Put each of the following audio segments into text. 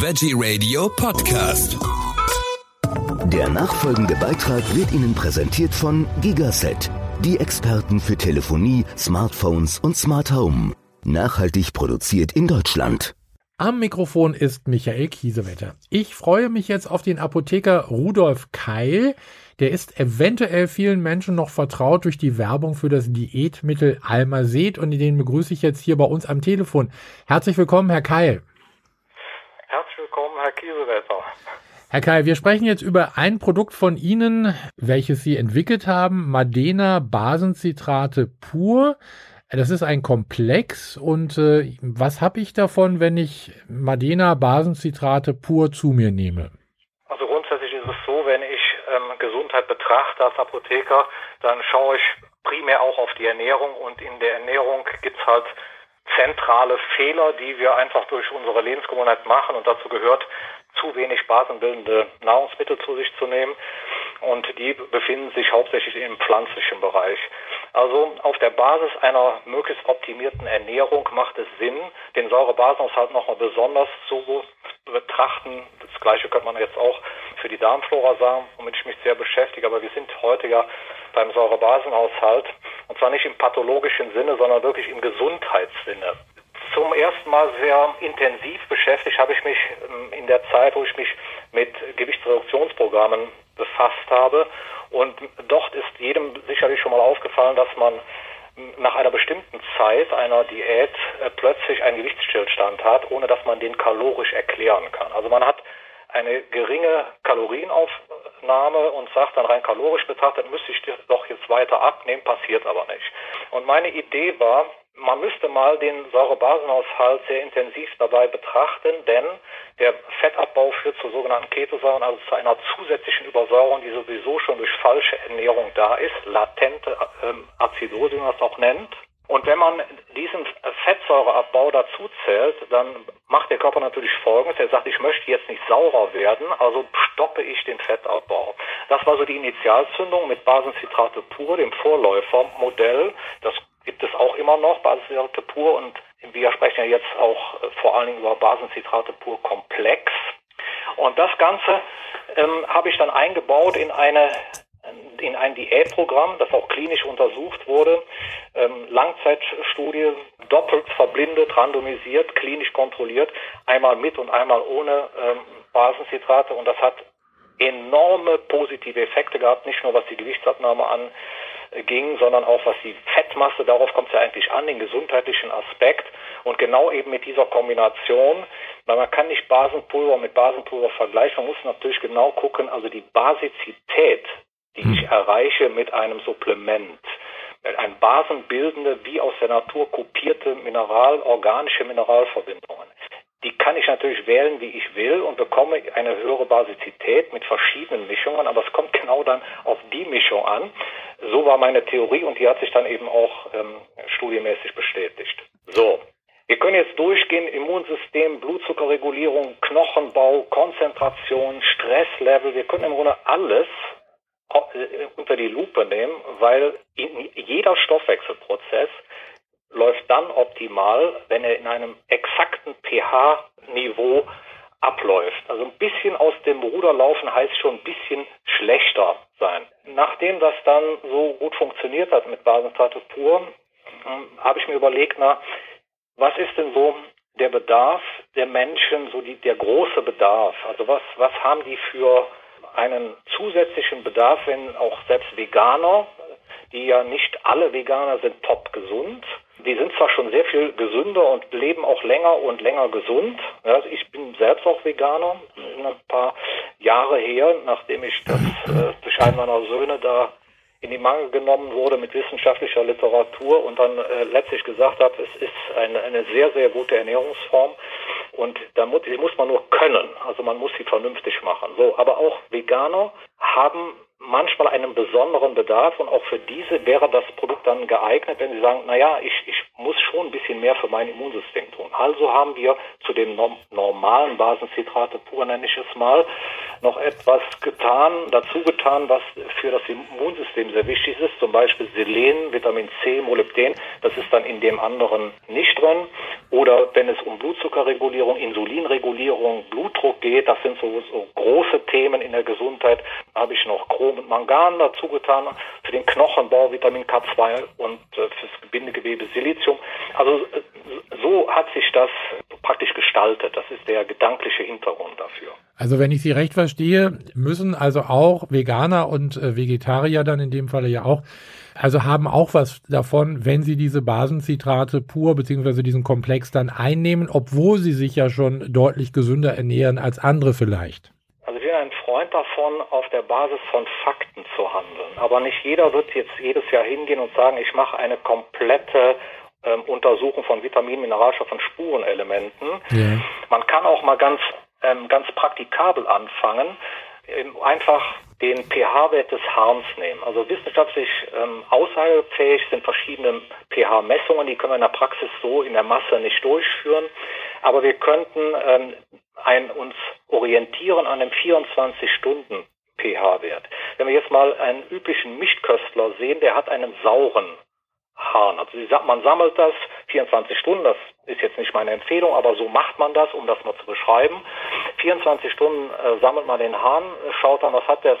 Veggie Radio Podcast. Der nachfolgende Beitrag wird Ihnen präsentiert von Gigaset, die Experten für Telefonie, Smartphones und Smart Home. Nachhaltig produziert in Deutschland. Am Mikrofon ist Michael Kiesewetter. Ich freue mich jetzt auf den Apotheker Rudolf Keil. Der ist eventuell vielen Menschen noch vertraut durch die Werbung für das Diätmittel Almazet und den begrüße ich jetzt hier bei uns am Telefon. Herzlich willkommen, Herr Keil. Herzlich willkommen, Herr Kiesewetter. Herr Keil, wir sprechen jetzt über ein Produkt von Ihnen, welches Sie entwickelt haben, Madena Basenzitrate pur. Das ist ein Komplex und äh, was habe ich davon, wenn ich Madena Basenzitrate pur zu mir nehme? Also grundsätzlich ist es so, wenn ich ähm, Gesundheit betrachte als Apotheker, dann schaue ich primär auch auf die Ernährung und in der Ernährung gibt es halt zentrale Fehler, die wir einfach durch unsere Lebensgewohnheit machen und dazu gehört, zu wenig basenbildende Nahrungsmittel zu sich zu nehmen und die befinden sich hauptsächlich im pflanzlichen Bereich. Also auf der Basis einer möglichst optimierten Ernährung macht es Sinn, den Säurebasenhaushalt nochmal besonders zu betrachten. Das gleiche könnte man jetzt auch für die Darmflora sagen, womit ich mich sehr beschäftige, aber wir sind heute ja beim Säurebasenhaushalt und zwar nicht im pathologischen Sinne, sondern wirklich im Gesundheitssinne. Zum ersten Mal sehr intensiv beschäftigt habe ich mich ähm, in der Zeit, wo ich mich mit Gewichtsreduktionsprogrammen befasst habe. Und dort ist jedem sicherlich schon mal aufgefallen, dass man nach einer bestimmten Zeit einer Diät äh, plötzlich einen Gewichtsstillstand hat, ohne dass man den kalorisch erklären kann. Also man hat eine geringe Kalorienaufnahme und sagt dann rein kalorisch betrachtet, müsste ich doch jetzt weiter abnehmen, passiert aber nicht. Und meine Idee war, man müsste mal den Säurebasenhaushalt sehr intensiv dabei betrachten, denn der Fettabbau führt zu sogenannten Ketosäuren, also zu einer zusätzlichen Übersäuerung, die sowieso schon durch falsche Ernährung da ist, latente ähm, Azidose, wie man es auch nennt. Und wenn man diesen Fettsäureabbau dazu zählt, dann macht der Körper natürlich Folgendes. Er sagt, ich möchte jetzt nicht saurer werden, also stoppe ich den Fettabbau. Das war so die Initialzündung mit Basenzitrate pur, dem Vorläufermodell. Das gibt es auch immer noch, Basenzitrate pur. Und wir sprechen ja jetzt auch äh, vor allen Dingen über Basenzitrate pur komplex. Und das Ganze ähm, habe ich dann eingebaut in eine in ein Diätprogramm, das auch klinisch untersucht wurde, ähm, Langzeitstudie, doppelt verblindet, randomisiert, klinisch kontrolliert, einmal mit und einmal ohne ähm, Basenzitrate und das hat enorme positive Effekte gehabt, nicht nur was die Gewichtsabnahme anging, sondern auch was die Fettmasse, darauf kommt es ja eigentlich an, den gesundheitlichen Aspekt und genau eben mit dieser Kombination, weil man kann nicht Basenpulver mit Basenpulver vergleichen, man muss natürlich genau gucken, also die Basizität die ich erreiche mit einem Supplement. Ein basenbildende, wie aus der Natur kopierte Mineral, organische Mineralverbindungen. Die kann ich natürlich wählen, wie ich will und bekomme eine höhere Basizität mit verschiedenen Mischungen, aber es kommt genau dann auf die Mischung an. So war meine Theorie und die hat sich dann eben auch ähm, studiemäßig bestätigt. So, wir können jetzt durchgehen, Immunsystem, Blutzuckerregulierung, Knochenbau, Konzentration, Stresslevel. Wir können im Grunde alles äh, unter die Lupe nehmen, weil jeder Stoffwechselprozess läuft dann optimal, wenn er in einem exakten pH-Niveau abläuft. Also ein bisschen aus dem Ruder laufen heißt schon ein bisschen schlechter sein. Nachdem das dann so gut funktioniert hat mit Basenstatus pur, ähm, habe ich mir überlegt, na, was ist denn so der Bedarf der Menschen, so die, der große Bedarf? Also was, was haben die für einen zusätzlichen Bedarf, wenn auch selbst Veganer, die ja nicht alle Veganer sind top gesund, die sind zwar schon sehr viel gesünder und leben auch länger und länger gesund. Also ich bin selbst auch Veganer, ein paar Jahre her, nachdem ich das äh, einen meiner Söhne da in die Mangel genommen wurde mit wissenschaftlicher Literatur und dann äh, letztlich gesagt habe, es ist eine, eine sehr, sehr gute Ernährungsform und da muss, muss man nur können, also man muss sie vernünftig machen. So, aber auch Veganer haben manchmal einen besonderen Bedarf und auch für diese wäre das Produkt dann geeignet, wenn sie sagen, naja, ich, ich muss schon ein bisschen mehr für mein Immunsystem tun. Also haben wir zu dem normalen Basenzitrate pur, nenne ich es mal, noch etwas getan, dazu getan, was für das Immunsystem sehr wichtig ist, zum Beispiel Selen, Vitamin C, Molybden, das ist dann in dem anderen nicht drin. Oder wenn es um Blutzuckerregulierung, Insulinregulierung, Blutdruck geht, das sind so, so große Themen in der Gesundheit, da habe ich noch Chrom und Mangan dazu getan, für den Knochenbau Vitamin K2 und äh, fürs Bindegewebe Silizium. Also äh, so hat sich das praktisch gestaltet. Das ist der gedankliche Hintergrund dafür. Also wenn ich Sie recht verstehe, müssen also auch Veganer und äh, Vegetarier dann in dem Falle ja auch, also haben auch was davon, wenn sie diese Basenzitrate pur beziehungsweise diesen Komplex dann einnehmen, obwohl sie sich ja schon deutlich gesünder ernähren als andere vielleicht. Also ich bin ein Freund davon, auf der Basis von Fakten zu handeln. Aber nicht jeder wird jetzt jedes Jahr hingehen und sagen, ich mache eine komplette ähm, Untersuchung von Vitaminen, Mineralstoffen, Spurenelementen. Ja. Man kann auch mal ganz, ähm, ganz praktikabel anfangen, ähm, einfach den pH-Wert des Harns nehmen. Also wissenschaftlich ähm, aussagefähig sind verschiedene pH-Messungen, die können wir in der Praxis so in der Masse nicht durchführen, aber wir könnten ähm, ein, uns orientieren an einem 24 Stunden pH-Wert. Wenn wir jetzt mal einen üblichen Mischköstler sehen, der hat einen sauren Hahn. Also man sammelt das 24 Stunden, das ist jetzt nicht meine Empfehlung, aber so macht man das, um das mal zu beschreiben. 24 Stunden äh, sammelt man den Hahn, schaut dann, was hat das,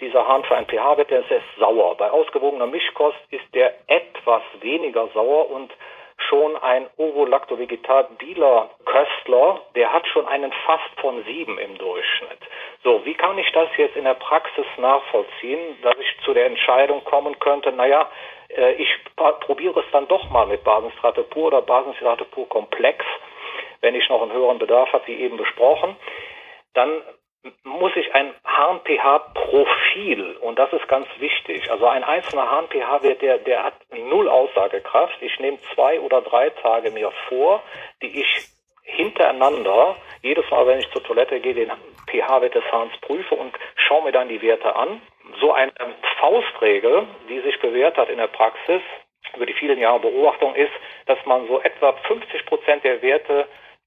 dieser Hahn für ein pH-Wert, der ist sauer. Bei ausgewogener Mischkost ist der etwas weniger sauer und schon ein Ovo-Lacto-Vegetat-Bieler Köstler, der hat schon einen fast von sieben im Durchschnitt. So, wie kann ich das jetzt in der Praxis nachvollziehen, dass ich zu der Entscheidung kommen könnte, naja, äh, ich probiere es dann doch mal mit Basenstrate pur oder Basenstrate pur komplex, wenn ich noch einen höheren Bedarf habe, wie eben besprochen, dann muss ich ein Harn-pH-Profil, und das ist ganz wichtig, also ein einzelner Harn-pH-Wert, der, der hat null Aussagekraft. Ich nehme zwei oder drei Tage mir vor, die ich hintereinander, jedes Mal, wenn ich zur Toilette gehe, den pH-Wert des Hahns prüfe und schaue mir dann die Werte an so eine Faustregel, die sich bewährt hat in der Praxis über die vielen Jahre Beobachtung, ist, dass man so etwa 50 Prozent der Werte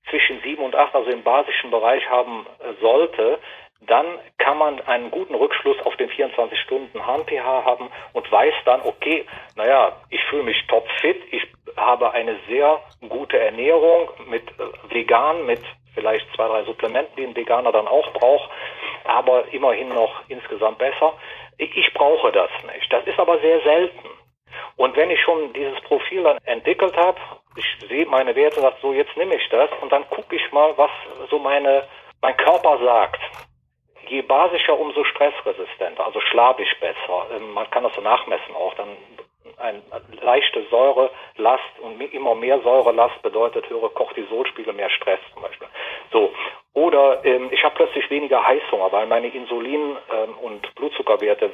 zwischen 7 und 8, also im basischen Bereich haben äh, sollte, dann kann man einen guten Rückschluss auf den 24 Stunden Harn-pH haben und weiß dann, okay, naja, ich fühle mich topfit, ich habe eine sehr gute Ernährung mit äh, vegan, mit vielleicht zwei, drei Supplementen, die ein Veganer dann auch braucht, aber immerhin noch insgesamt besser. Ich brauche das nicht. Das ist aber sehr selten. Und wenn ich schon dieses Profil dann entwickelt habe, ich sehe meine Werte, sage so, jetzt nehme ich das und dann gucke ich mal, was so meine, mein Körper sagt. Je basischer, umso stressresistenter, also schlafe ich besser. Ähm, man kann das so nachmessen auch. Dann eine leichte Säurelast und immer mehr Säurelast bedeutet höhere Cortisolspiegel, mehr Stress zum Beispiel. So. Oder ähm, ich habe plötzlich weniger Heißhunger, weil meine Insulin- ähm, und Blutzuckerwerte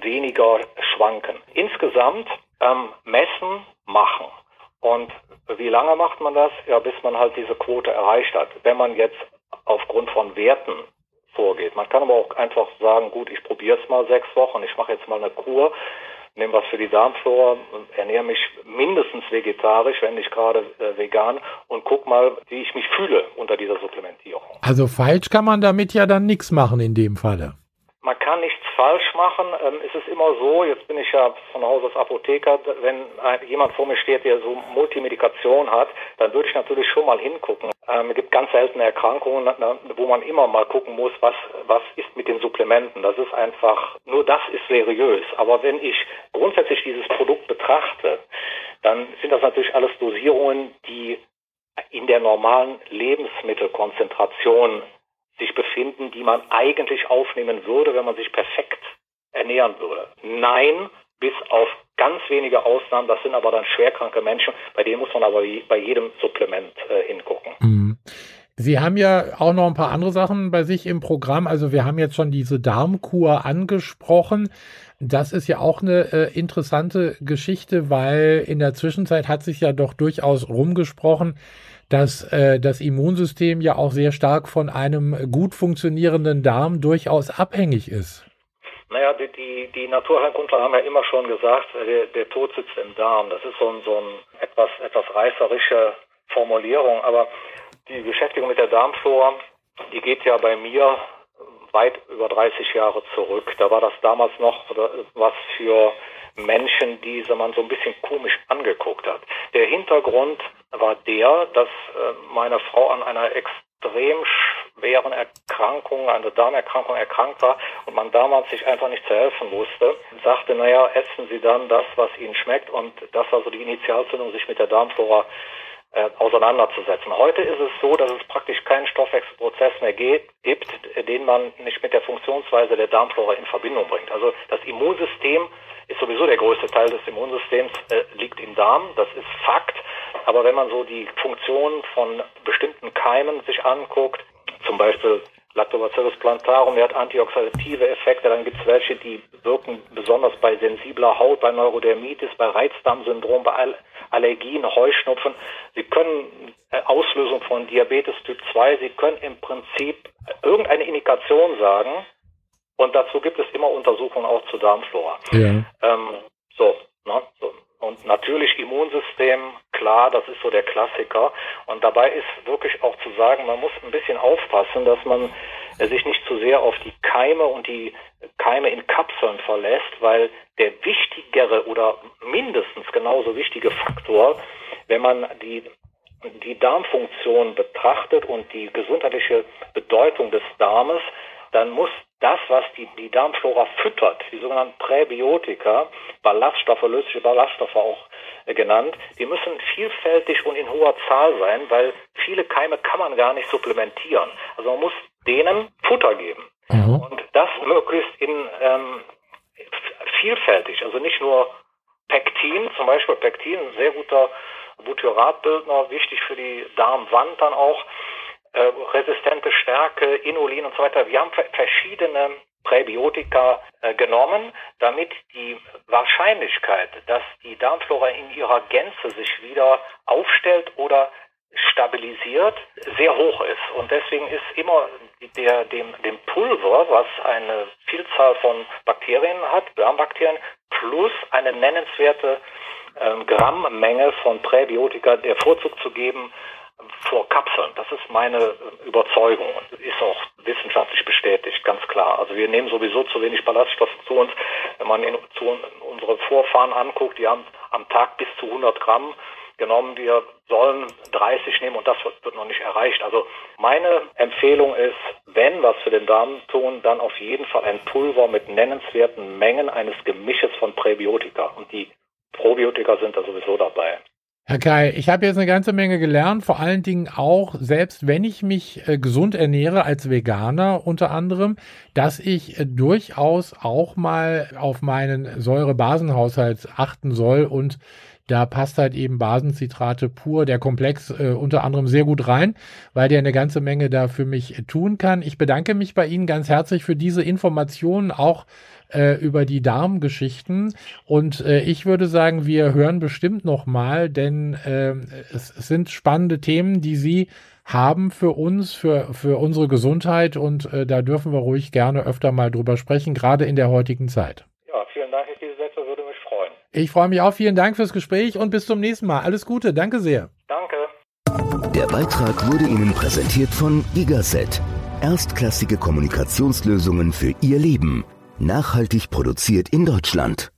weniger schwanken. Insgesamt ähm, messen, machen. Und wie lange macht man das? Ja, bis man halt diese Quote erreicht hat. Wenn man jetzt aufgrund von Werten vorgeht. Man kann aber auch einfach sagen, gut, ich probiere es mal sechs Wochen, ich mache jetzt mal eine Kur nehme was für die Darmflora, ernähre mich mindestens vegetarisch, wenn nicht gerade äh, vegan und guck mal, wie ich mich fühle unter dieser Supplementierung. Also falsch kann man damit ja dann nichts machen in dem Falle. Man kann nichts falsch machen. Ähm, es ist immer so, jetzt bin ich ja von Haus aus Apotheker, wenn jemand vor mir steht, der so Multimedikation hat, dann würde ich natürlich schon mal hingucken. Ähm, es gibt ganz seltene Erkrankungen, wo man immer mal gucken muss, was, was ist mit den Supplementen. Das ist einfach, nur das ist seriös. Aber wenn ich grundsätzlich dieses Produkt betrachte, dann sind das natürlich alles Dosierungen, die in der normalen Lebensmittelkonzentration sich befinden, die man eigentlich aufnehmen würde, wenn man sich perfekt ernähren würde. Nein, bis auf ganz wenige Ausnahmen, das sind aber dann schwerkranke Menschen, bei denen muss man aber bei jedem Supplement äh, hingucken. Mhm. Sie haben ja auch noch ein paar andere Sachen bei sich im Programm. Also wir haben jetzt schon diese Darmkur angesprochen. Das ist ja auch eine äh, interessante Geschichte, weil in der Zwischenzeit hat sich ja doch durchaus rumgesprochen, dass äh, das Immunsystem ja auch sehr stark von einem gut funktionierenden Darm durchaus abhängig ist. Naja, die, die, die Naturheilkundler haben ja immer schon gesagt, der, der Tod sitzt im Darm. Das ist so ein, so ein etwas, etwas reißerische Formulierung, aber die Beschäftigung mit der Darmflora, die geht ja bei mir weit über 30 Jahre zurück. Da war das damals noch was für Menschen, die man so ein bisschen komisch angeguckt hat. Der Hintergrund war der, dass äh, meine Frau an einer extrem schweren Erkrankung, einer Darmerkrankung erkrankt war und man damals sich einfach nicht zu helfen wusste, sagte, naja, essen Sie dann das, was Ihnen schmeckt und das war so die Initialzündung, sich mit der Darmflora äh, auseinanderzusetzen. Heute ist es so, dass es praktisch keinen Stoffwechselprozess mehr geht, gibt, den man nicht mit der Funktionsweise der Darmflora in Verbindung bringt. Also das Immunsystem ist sowieso der größte Teil des Immunsystems, äh, liegt im Darm, das ist Fakt. Aber wenn man so die Funktionen von bestimmten Keimen sich anguckt, zum Beispiel Lactobacillus plantarum, der hat antioxidative Effekte. Dann gibt es welche, die wirken besonders bei sensibler Haut, bei Neurodermitis, bei Reizdarmsyndrom, bei Allergien, Heuschnupfen. Sie können äh, Auslösung von Diabetes Typ 2, Sie können im Prinzip irgendeine Indikation sagen. Und dazu gibt es immer Untersuchungen auch zur Darmflora. Ja. Ähm, so, ne, so. Und natürlich Immunsystem, klar, das ist so der Klassiker. Und dabei ist wirklich auch zu sagen, man muss ein bisschen aufpassen, dass man sich nicht zu sehr auf die Keime und die Keime in Kapseln verlässt, weil der wichtigere oder mindestens genauso wichtige Faktor, wenn man die die Darmfunktion betrachtet und die gesundheitliche Bedeutung des Darmes, dann muss das, was die, die Darmflora füttert, die sogenannten Präbiotika, Ballaststoffe, lösliche Ballaststoffe auch äh, genannt, die müssen vielfältig und in hoher Zahl sein, weil viele Keime kann man gar nicht supplementieren. Also man muss denen Futter geben. Mhm. Und das möglichst in ähm, vielfältig, also nicht nur Pektin, zum Beispiel Pektin, ein sehr guter Butyratbildner, wichtig für die Darmwand dann auch, resistente Stärke, Inulin und so weiter. Wir haben verschiedene Präbiotika äh, genommen, damit die Wahrscheinlichkeit, dass die Darmflora in ihrer Gänze sich wieder aufstellt oder stabilisiert, sehr hoch ist. Und deswegen ist immer der, dem, dem Pulver, was eine Vielzahl von Bakterien hat, Darmbakterien, plus eine nennenswerte ähm, Grammmenge von Präbiotika der Vorzug zu geben vor Kapseln. Das ist meine äh, Überzeugung und ist auch wissenschaftlich bestätigt, ganz klar. Also wir nehmen sowieso zu wenig Ballaststoffe zu uns. Wenn man in, zu unsere Vorfahren anguckt, die haben am Tag bis zu 100 Gramm genommen. Wir sollen 30 nehmen und das wird noch nicht erreicht. Also meine Empfehlung ist, wenn was für den Darm tun, dann auf jeden Fall ein Pulver mit nennenswerten Mengen eines Gemisches von Präbiotika. Und die Probiotika sind da sowieso dabei. Herr Kai, ich habe jetzt eine ganze Menge gelernt, vor allen Dingen auch, selbst wenn ich mich äh, gesund ernähre als Veganer unter anderem, dass ich äh, durchaus auch mal auf meinen Säurebasenhaushalt achten soll und da passt halt eben Basenzitrate pur, der Komplex äh, unter anderem sehr gut rein, weil der eine ganze Menge da für mich tun kann. Ich bedanke mich bei Ihnen ganz herzlich für diese Informationen, auch äh, über die Darmgeschichten. Und äh, ich würde sagen, wir hören bestimmt noch mal, denn äh, es, es sind spannende Themen, die Sie haben für uns, für, für unsere Gesundheit und äh, da dürfen wir ruhig gerne öfter mal drüber sprechen, gerade in der heutigen Zeit. Ja, vielen Dank, Herr Kiesesetzer, würde mich freuen. Ich freue mich auch. Vielen Dank fürs Gespräch und bis zum nächsten Mal. Alles Gute. Danke sehr. Danke. Der Beitrag wurde Ihnen präsentiert von Gigaset. Erstklassige Kommunikationslösungen für Ihr Leben. Nachhaltig produziert in Deutschland.